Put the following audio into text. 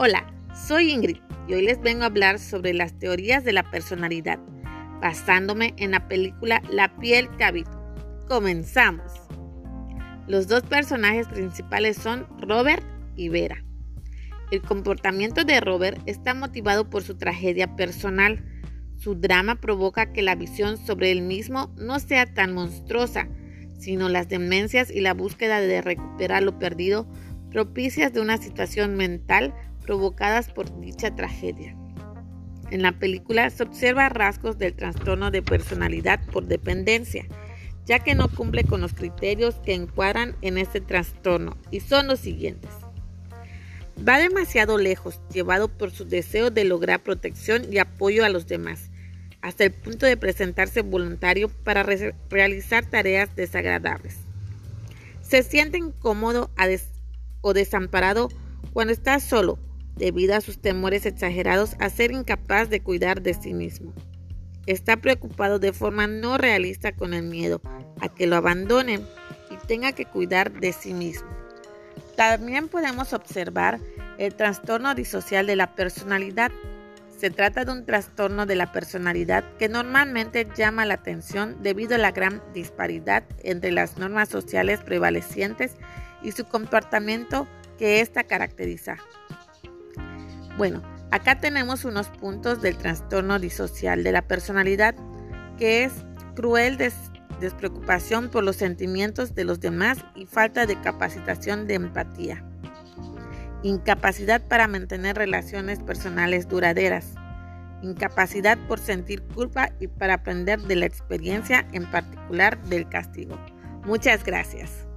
Hola, soy Ingrid y hoy les vengo a hablar sobre las teorías de la personalidad, basándome en la película La piel que habito. Comenzamos. Los dos personajes principales son Robert y Vera. El comportamiento de Robert está motivado por su tragedia personal. Su drama provoca que la visión sobre él mismo no sea tan monstruosa, sino las demencias y la búsqueda de recuperar lo perdido propicias de una situación mental provocadas por dicha tragedia. En la película se observa rasgos del trastorno de personalidad por dependencia, ya que no cumple con los criterios que encuadran en este trastorno, y son los siguientes. Va demasiado lejos, llevado por su deseo de lograr protección y apoyo a los demás, hasta el punto de presentarse voluntario para realizar tareas desagradables. Se siente incómodo o desamparado cuando está solo, debido a sus temores exagerados a ser incapaz de cuidar de sí mismo. Está preocupado de forma no realista con el miedo a que lo abandonen y tenga que cuidar de sí mismo. También podemos observar el trastorno disocial de la personalidad. Se trata de un trastorno de la personalidad que normalmente llama la atención debido a la gran disparidad entre las normas sociales prevalecientes y su comportamiento que ésta caracteriza. Bueno, acá tenemos unos puntos del trastorno disocial de la personalidad, que es cruel despreocupación por los sentimientos de los demás y falta de capacitación de empatía. Incapacidad para mantener relaciones personales duraderas. Incapacidad por sentir culpa y para aprender de la experiencia, en particular del castigo. Muchas gracias.